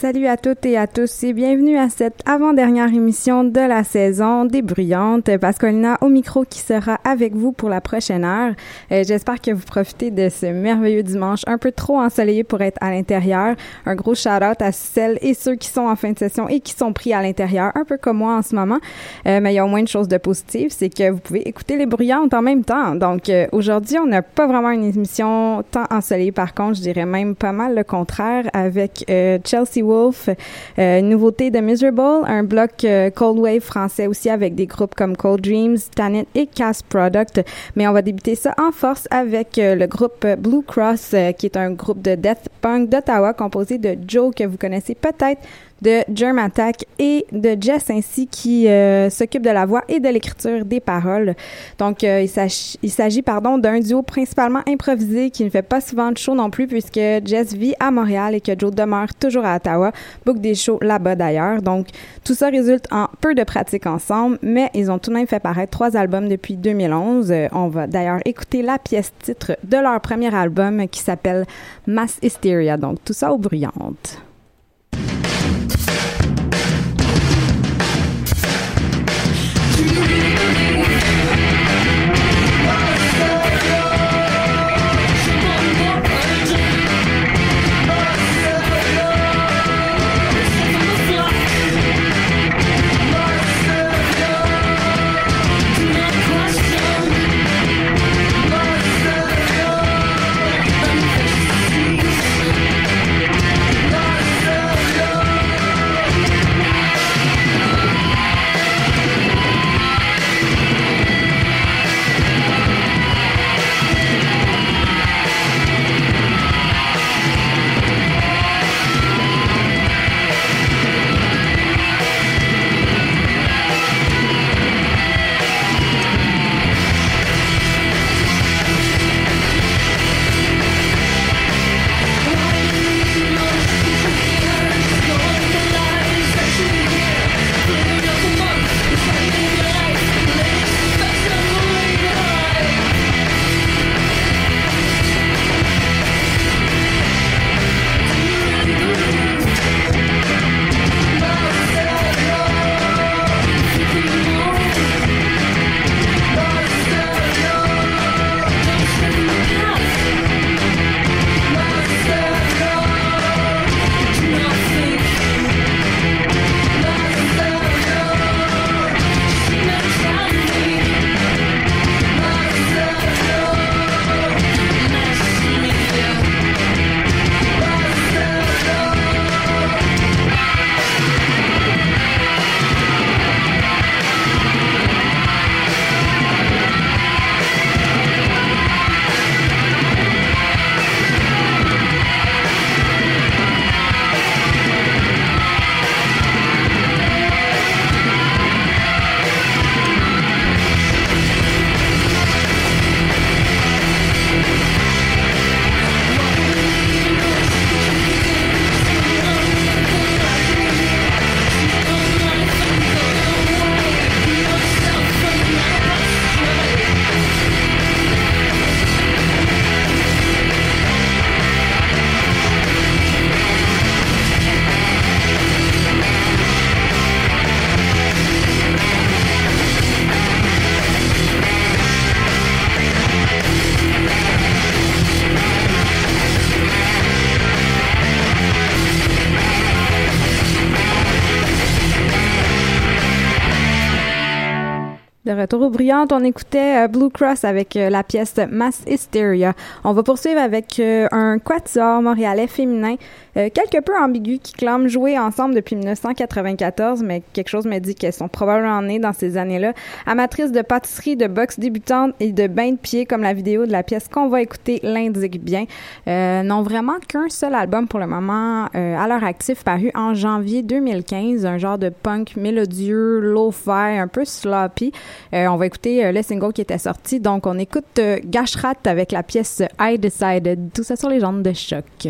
Salut à toutes et à tous et bienvenue à cette avant-dernière émission de la saison Bruyantes. Pascalina au micro qui sera avec vous pour la prochaine heure. Euh, J'espère que vous profitez de ce merveilleux dimanche un peu trop ensoleillé pour être à l'intérieur. Un gros shout-out à celles et ceux qui sont en fin de session et qui sont pris à l'intérieur, un peu comme moi en ce moment. Euh, mais il y a au moins une chose de positive, c'est que vous pouvez écouter les Bruyantes en même temps. Donc euh, aujourd'hui, on n'a pas vraiment une émission tant ensoleillée. Par contre, je dirais même pas mal le contraire avec Chelsea Wolf, euh, nouveauté de Miserable, un bloc euh, Cold Wave français aussi avec des groupes comme Cold Dreams, Tanit et Cast Product. Mais on va débuter ça en force avec euh, le groupe Blue Cross, qui est un groupe de death punk d'Ottawa composé de Joe que vous connaissez peut-être de Germ Attack et de Jess ainsi qui euh, s'occupe de la voix et de l'écriture des paroles. Donc euh, il s'agit pardon d'un duo principalement improvisé qui ne fait pas souvent de show non plus puisque Jess vit à Montréal et que Joe demeure toujours à Ottawa, book des shows là-bas d'ailleurs. Donc tout ça résulte en peu de pratiques ensemble, mais ils ont tout de même fait paraître trois albums depuis 2011. Euh, on va d'ailleurs écouter la pièce titre de leur premier album qui s'appelle Mass Hysteria. Donc tout ça aux bruyantes. Retour aux brillantes, on écoutait euh, Blue Cross avec euh, la pièce Mass Hysteria. On va poursuivre avec euh, un quatuor montréalais féminin quelque peu ambigu qui clame jouer ensemble depuis 1994, mais quelque chose me dit qu'elles sont probablement nées dans ces années-là. Amatrices de pâtisserie, de boxe débutante et de bain de pied, comme la vidéo de la pièce qu'on va écouter l'indique bien. N'ont vraiment qu'un seul album pour le moment à leur actif, paru en janvier 2015, un genre de punk mélodieux, low-fi, un peu sloppy. Euh, on va écouter euh, le single qui était sorti. Donc, on écoute euh, Gashrat avec la pièce I Decided. Tout ça sur les jambes de choc.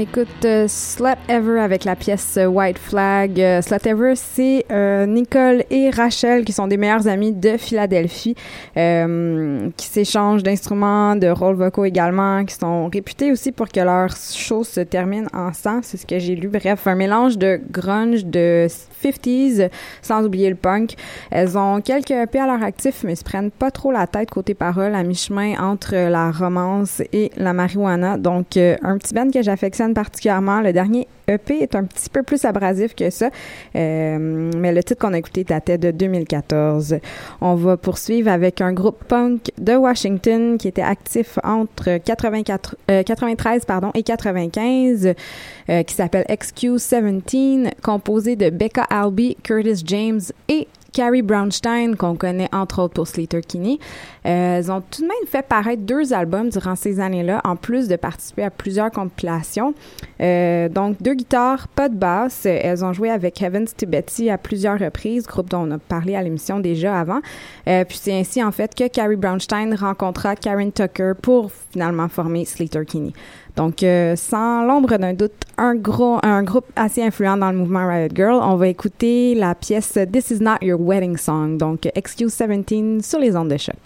Écoute euh, Slut Ever avec la pièce euh, White Flag. Euh, Slut Ever, c'est euh, Nicole et Rachel qui sont des meilleures amies de Philadelphie, euh, qui s'échangent d'instruments, de rôles vocaux également, qui sont réputées aussi pour que leurs shows se terminent en sang. C'est ce que j'ai lu. Bref, un mélange de grunge, de 50s, sans oublier le punk. Elles ont quelques EP à leur actif, mais se prennent pas trop la tête côté parole, à mi-chemin entre la romance et la marijuana. Donc, un petit band que j'affectionne particulièrement. Le dernier EP est un petit peu plus abrasif que ça, euh, mais le titre qu'on a écouté datait de 2014. On va poursuivre avec un groupe punk de Washington qui était actif entre 84, euh, 93 pardon, et 95, euh, qui s'appelle XQ17, composé de Becca Albee, Curtis James et Carrie Brownstein, qu'on connaît entre autres pour Slater Kinney. Euh, elles ont tout de même fait paraître deux albums durant ces années-là, en plus de participer à plusieurs compilations. Euh, donc, deux guitares, pas de basse. Elles ont joué avec Heavens to Betty à plusieurs reprises, groupe dont on a parlé à l'émission déjà avant. Euh, puis c'est ainsi, en fait, que Carrie Brownstein rencontra Karen Tucker pour finalement former Slater Kinney. Donc, euh, sans l'ombre d'un doute, un gros, un groupe assez influent dans le mouvement Riot Girl. On va écouter la pièce This Is Not Your Wedding Song, donc Excuse 17 sur les ondes de choc.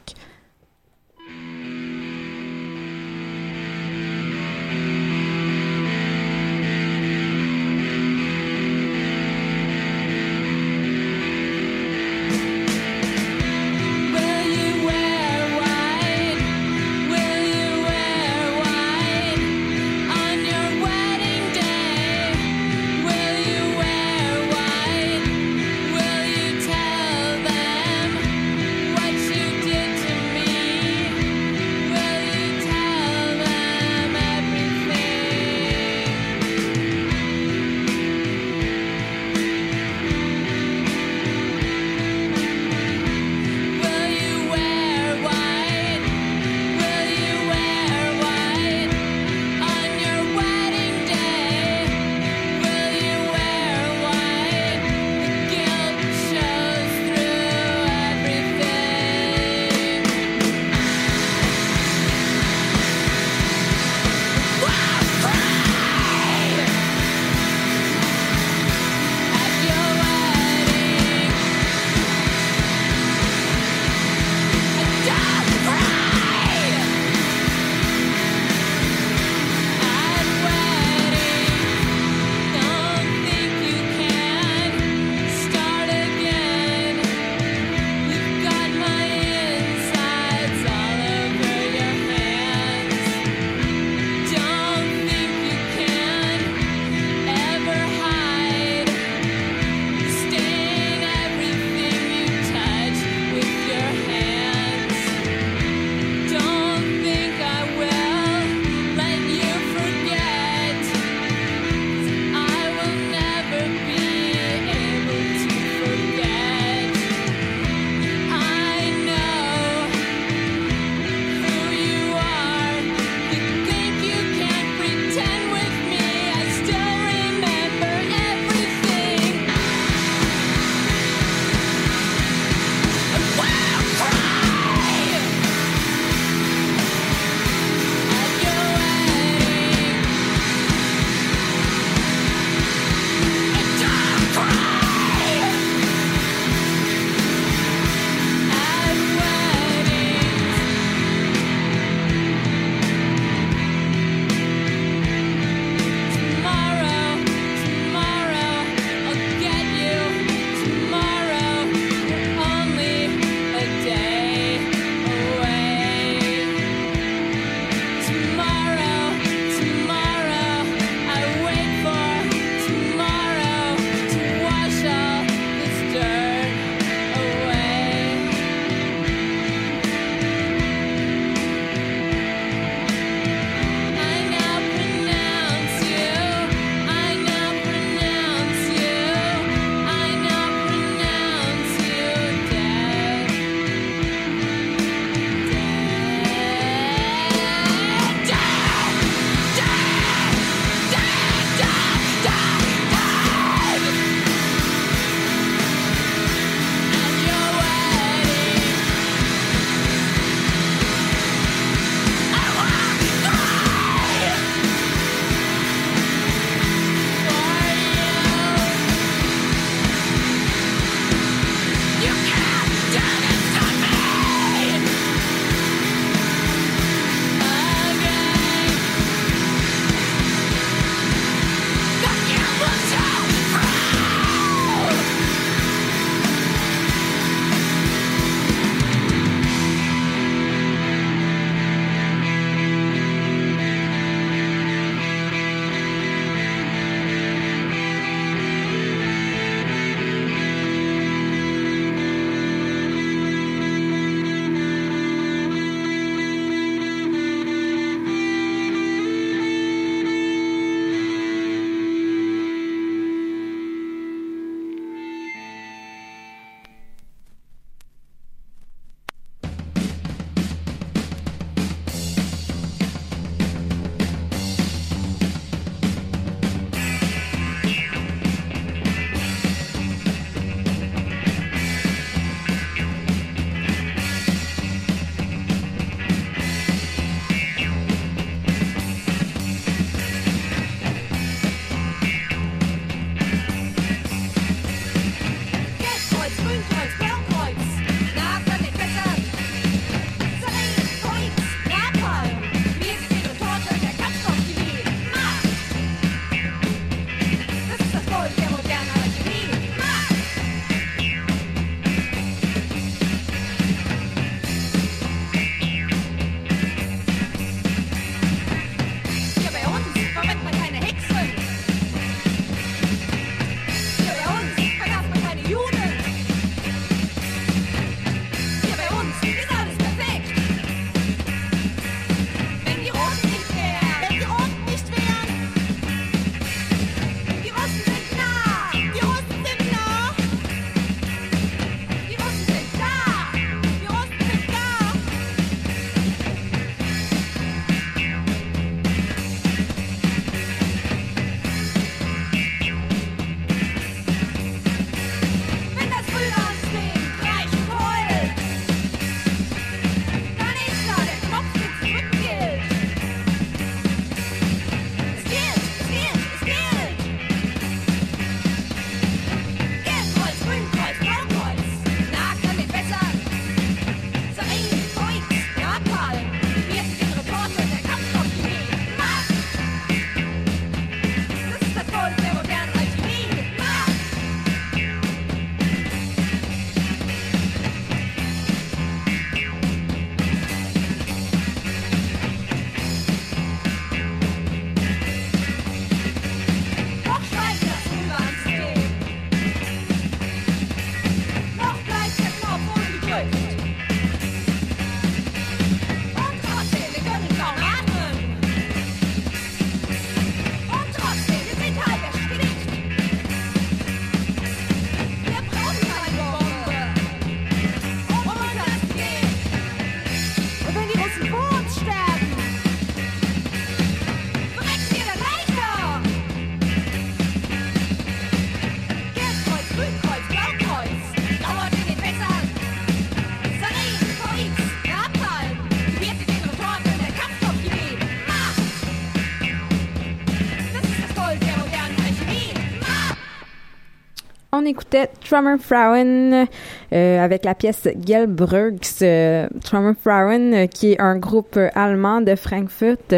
On écoutait Trommerfrauen euh, avec la pièce Gelbruggs. Euh, Trommerfrauen, euh, qui est un groupe allemand de Frankfurt.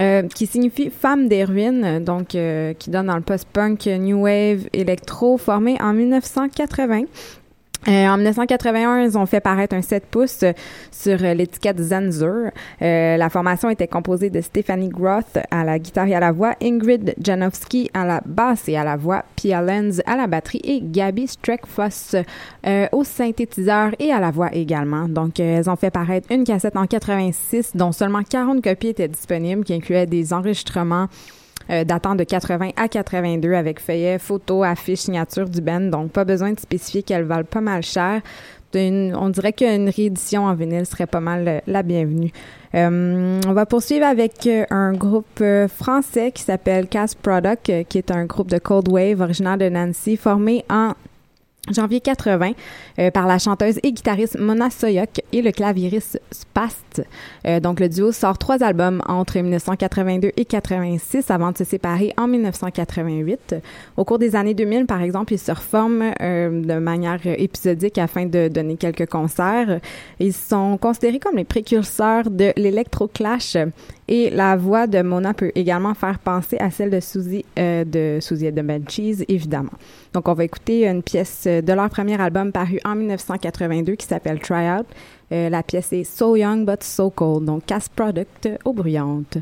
euh, qui signifie femme des ruines, donc qui donne dans le post-punk, new wave, électro, formé en 1980. Euh, en 1981, ils ont fait paraître un 7 pouces sur l'étiquette Zanzur. Euh, la formation était composée de Stephanie Groth à la guitare et à la voix, Ingrid Janowski à la basse et à la voix, Pia Lenz à la batterie et Gabby Streckfoss euh, au synthétiseur et à la voix également. Donc, elles ont fait paraître une cassette en 86 dont seulement 40 copies étaient disponibles qui incluaient des enregistrements euh, datant de 80 à 82 avec feuillets, photos, affiches, signatures du band. Donc, pas besoin de spécifier qu'elles valent pas mal cher. On dirait qu'une réédition en vinyle serait pas mal euh, la bienvenue. Euh, on va poursuivre avec un groupe français qui s'appelle Cast Product, qui est un groupe de Cold Wave originaire de Nancy, formé en janvier 80 euh, par la chanteuse et guitariste Mona Soyok et le claviériste Spast. Euh, donc le duo sort trois albums entre 1982 et 86 avant de se séparer en 1988. Au cours des années 2000, par exemple, ils se reforment euh, de manière épisodique afin de donner quelques concerts. Ils sont considérés comme les précurseurs de l'électro-clash et la voix de Mona peut également faire penser à celle de Suzy euh, de Suzy de Cheese, évidemment. Donc, on va écouter une pièce de leur premier album paru en 1982 qui s'appelle Try Out. Euh, la pièce est So Young But So Cold, donc Cast Product aux bruyantes.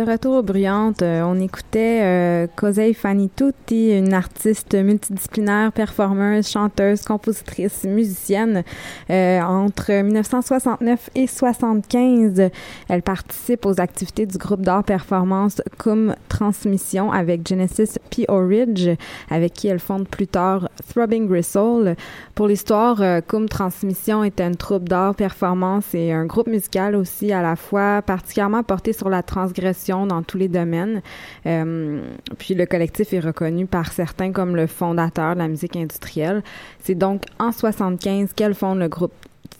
De retour aux bruyantes, euh, on écoutait euh, Cosey Fanny Tutti, une artiste multidisciplinaire, performeuse, chanteuse, compositrice, musicienne. Euh, entre 1969 et 75, elle participe aux activités du groupe d'art performance Cum Transmission avec Genesis P. O'Ridge, avec qui elle fonde plus tard Throbbing Gristle. Pour l'histoire, euh, Cum Transmission était une troupe d'art performance et un groupe musical aussi à la fois particulièrement porté sur la transgression dans tous les domaines. Euh, puis le collectif est reconnu par certains comme le fondateur de la musique industrielle. C'est donc en 75 qu'elle fonde le groupe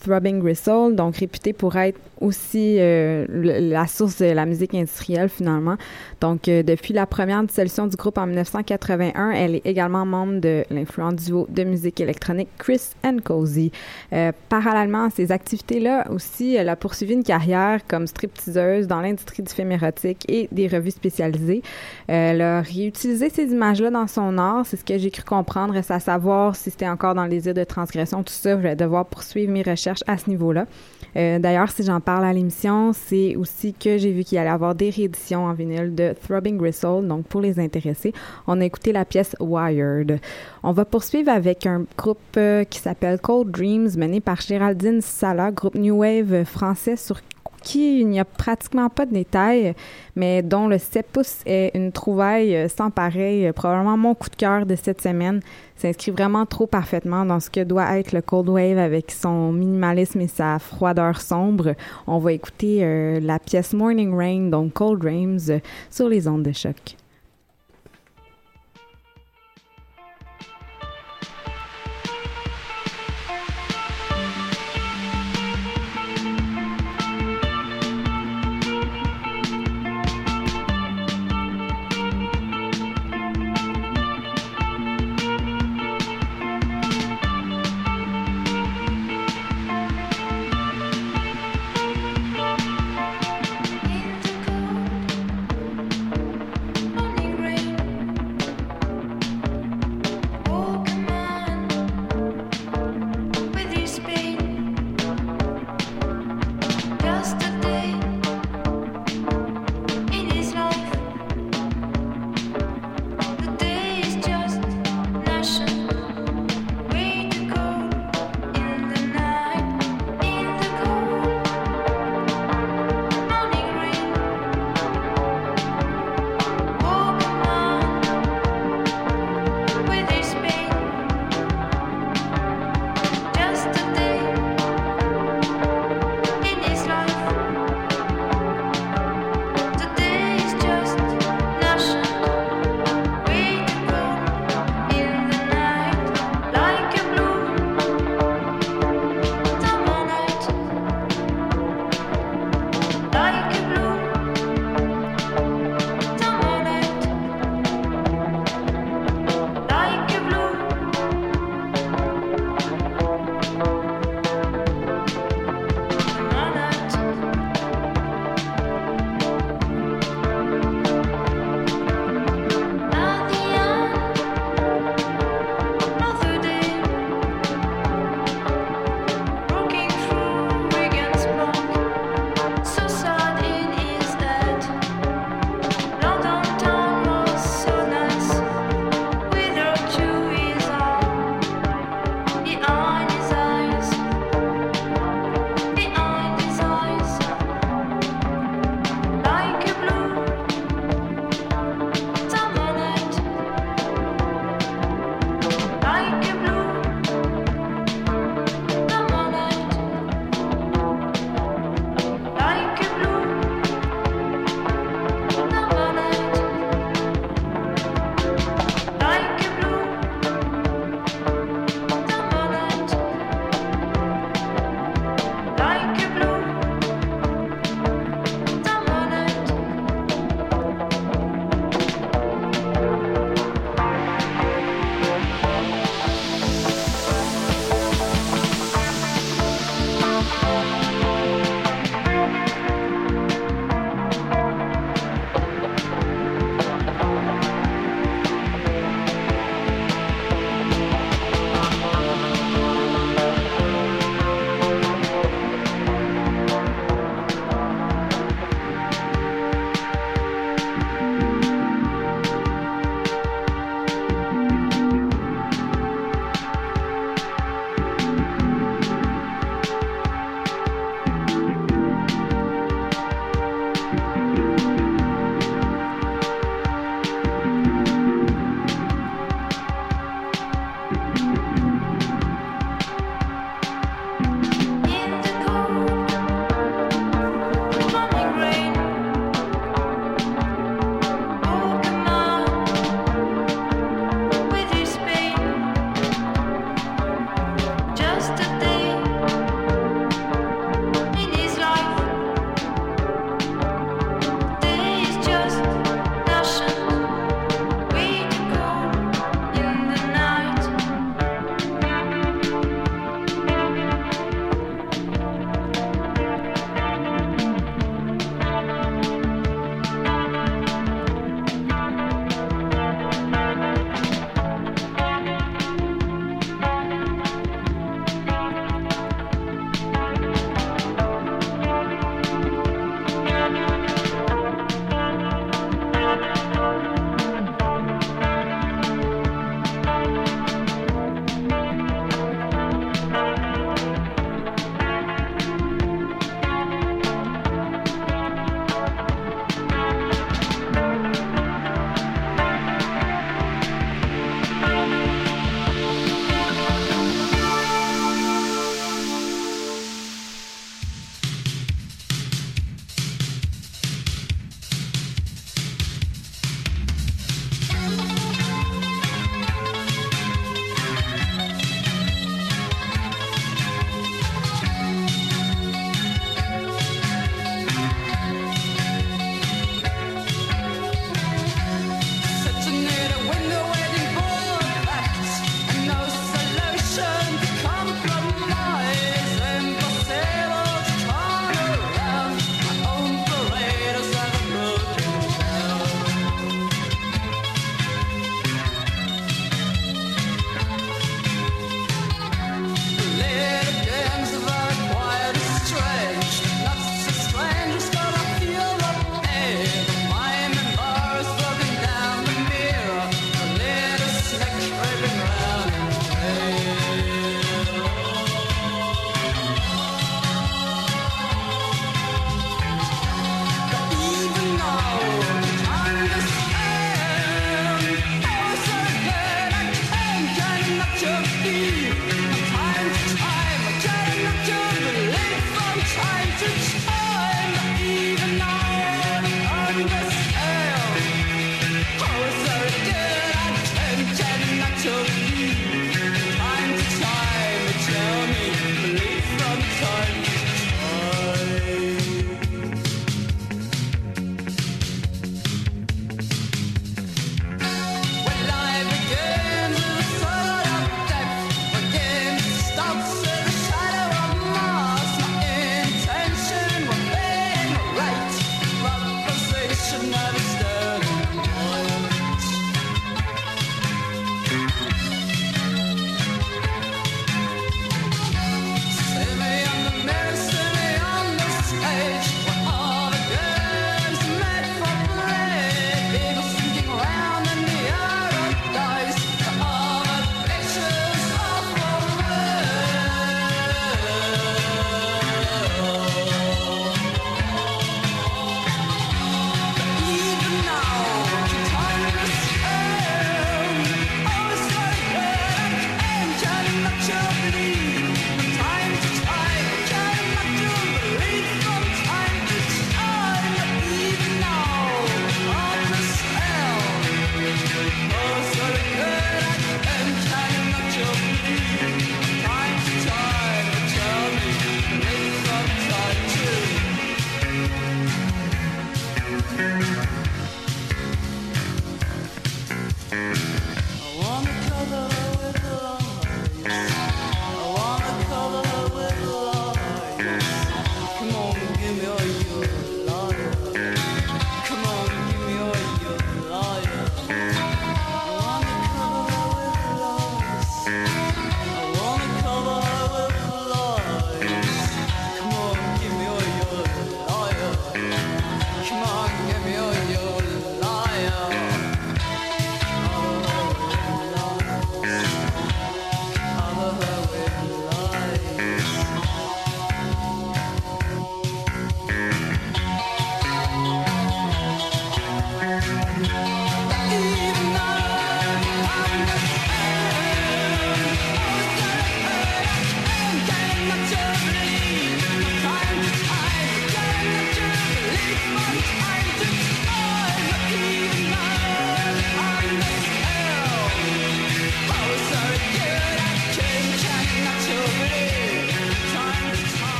Throbbing Gristle, donc réputé pour être aussi euh, la source de la musique industrielle finalement. Donc euh, depuis la première dissolution du groupe en 1981, elle est également membre de l'influent duo de musique électronique Chris and Cozy. Euh, parallèlement à ces activités-là aussi, elle a poursuivi une carrière comme stripteaseuse dans l'industrie du film érotique et des revues spécialisées. Elle a réutilisé ces images-là dans son art, c'est ce que j'ai cru comprendre. Reste à savoir si c'était encore dans le désir de transgression, tout ça. Je vais devoir poursuivre mes recherches à ce niveau-là. Euh, D'ailleurs, si j'en parle à l'émission, c'est aussi que j'ai vu qu'il allait y avoir des rééditions en vinyle de Throbbing Gristle. Donc, pour les intéressés, on a écouté la pièce Wired. On va poursuivre avec un groupe euh, qui s'appelle Cold Dreams, mené par Géraldine Sala, groupe New Wave euh, français sur qui il n'y a pratiquement pas de détails, mais dont le 7 pouces est une trouvaille euh, sans pareil, euh, probablement mon coup de cœur de cette semaine. S'inscrit vraiment trop parfaitement dans ce que doit être le Cold Wave avec son minimalisme et sa froideur sombre. On va écouter euh, la pièce Morning Rain, donc Cold Dreams, sur les ondes de choc.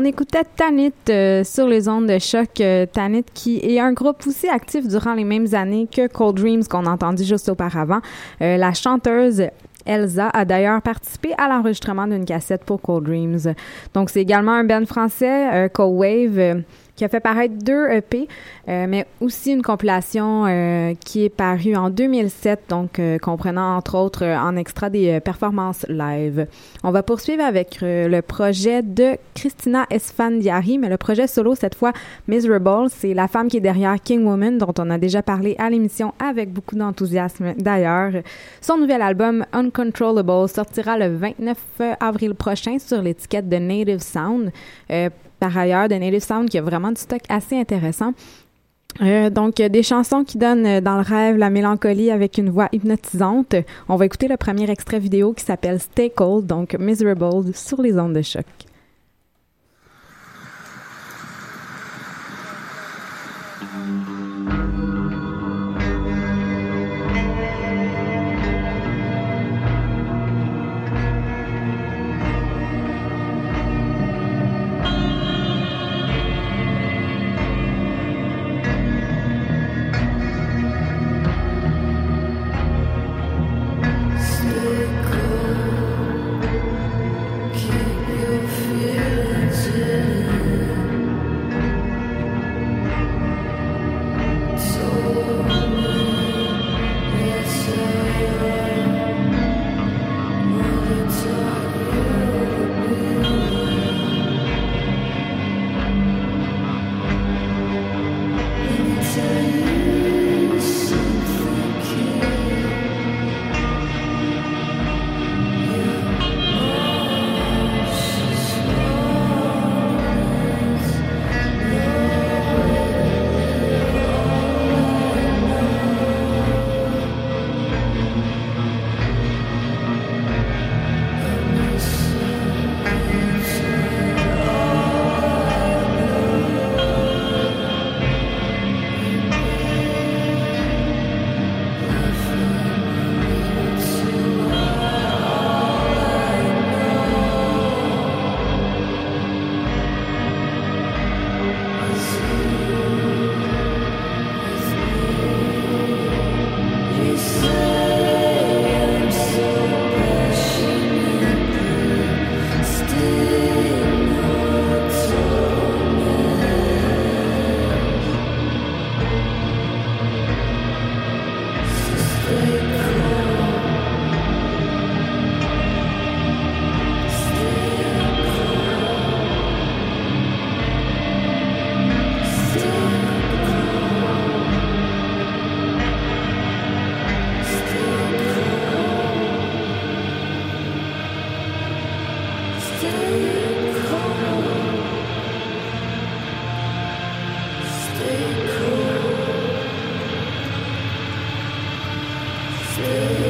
On écoutait Tanit euh, sur les ondes de choc. euh, Tanit qui est un groupe aussi actif durant les mêmes années que Cold Dreams qu'on a juste auparavant. Euh, la chanteuse Elsa a d'ailleurs participé à l'enregistrement d'une cassette pour Cold Dreams. Donc c'est également un band français, Cold Wave, qui a fait paraître deux EP, euh, mais aussi une compilation euh, qui est parue en 2007, donc euh, comprenant entre autres en extra des performances live. On va poursuivre avec le projet de Christina Esfandiari, mais le projet solo cette fois Miserable, c'est la femme qui est derrière King Woman dont on a déjà parlé à l'émission avec beaucoup d'enthousiasme d'ailleurs. Son nouvel album Uncontrollable sortira le 29 avril prochain sur l'étiquette de Native Sound. Par ailleurs, de Native Sound qui a vraiment du stock assez intéressant. Euh, donc, euh, des chansons qui donnent euh, dans le rêve la mélancolie avec une voix hypnotisante. On va écouter le premier extrait vidéo qui s'appelle Stay Cold, donc Miserable, sur les ondes de choc. Thank.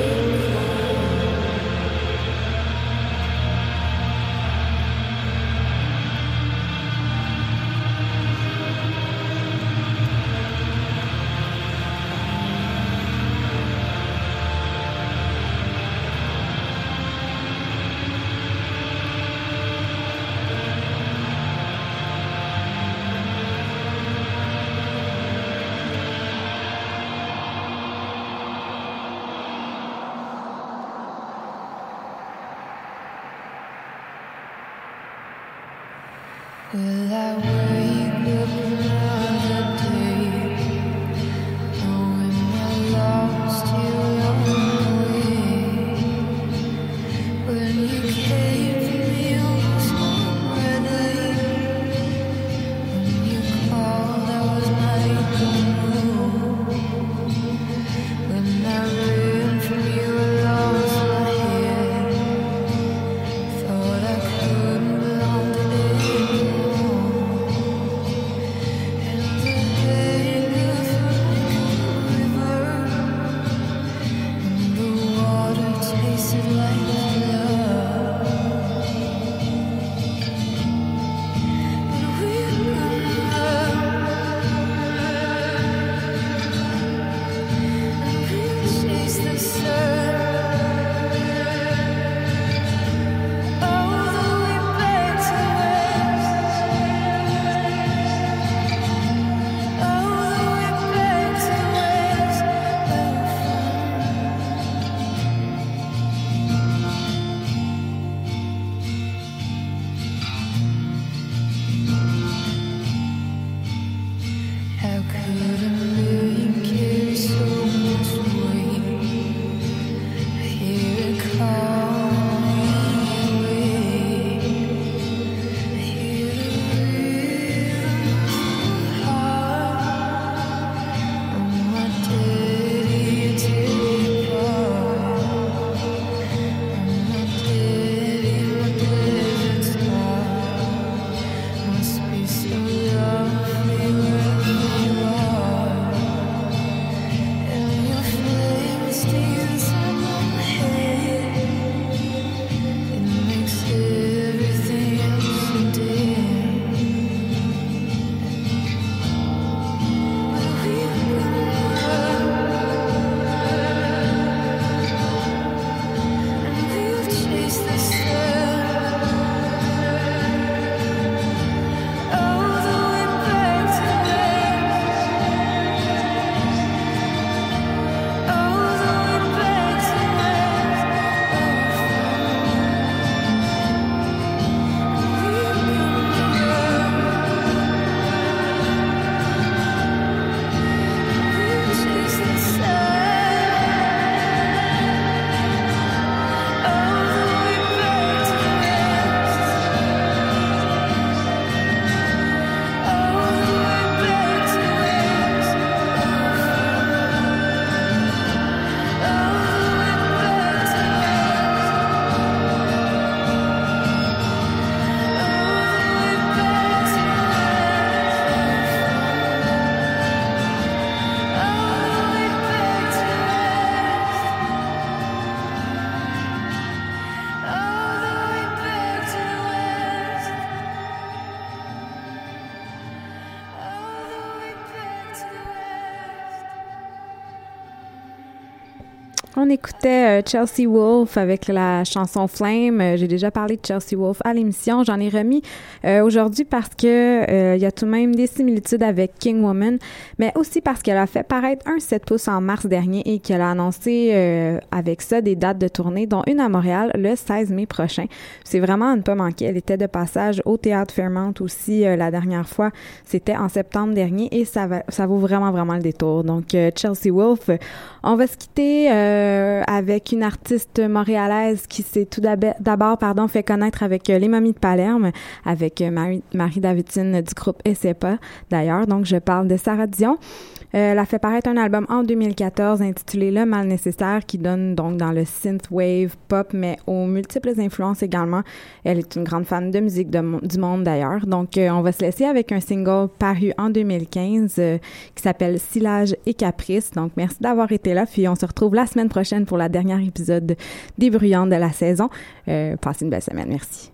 On écoutait euh, Chelsea Wolf avec la chanson Flame. Euh, J'ai déjà parlé de Chelsea Wolf à l'émission. J'en ai remis euh, aujourd'hui parce que il y a tout de même des similitudes avec King Woman, mais aussi parce qu'elle a fait paraître un 7 pouces en mars dernier et qu'elle a annoncé avec ça des dates de tournée, dont une à Montréal le 16 mai prochain. C'est vraiment à ne pas manquer. Elle était de passage au Théâtre Fairmount aussi la dernière fois. C'était en septembre dernier et ça, ça vaut vraiment, vraiment le détour. Donc, Chelsea Wolf, euh, on va se quitter euh, avec une artiste montréalaise qui s'est tout d'ab- d'abord pardon, fait connaître avec euh, Les Mamies de Palerme, avec euh, Marie, Marie Davidson du groupe SEPA d'ailleurs. Donc, je parle de Sarah Dion. Euh, elle a fait paraître un album en 2014 intitulé Le Mal Nécessaire qui donne donc dans le synthwave pop mais aux multiples influences également. Elle est une grande fan de musique du monde d'ailleurs. Donc euh, on va se laisser avec un single paru en 2015 euh, qui s'appelle Silage et Caprice. Donc merci d'avoir été là puis on se retrouve la semaine prochaine pour la dernière épisode des Bruyantes de la saison. Euh, passez une belle semaine. Merci.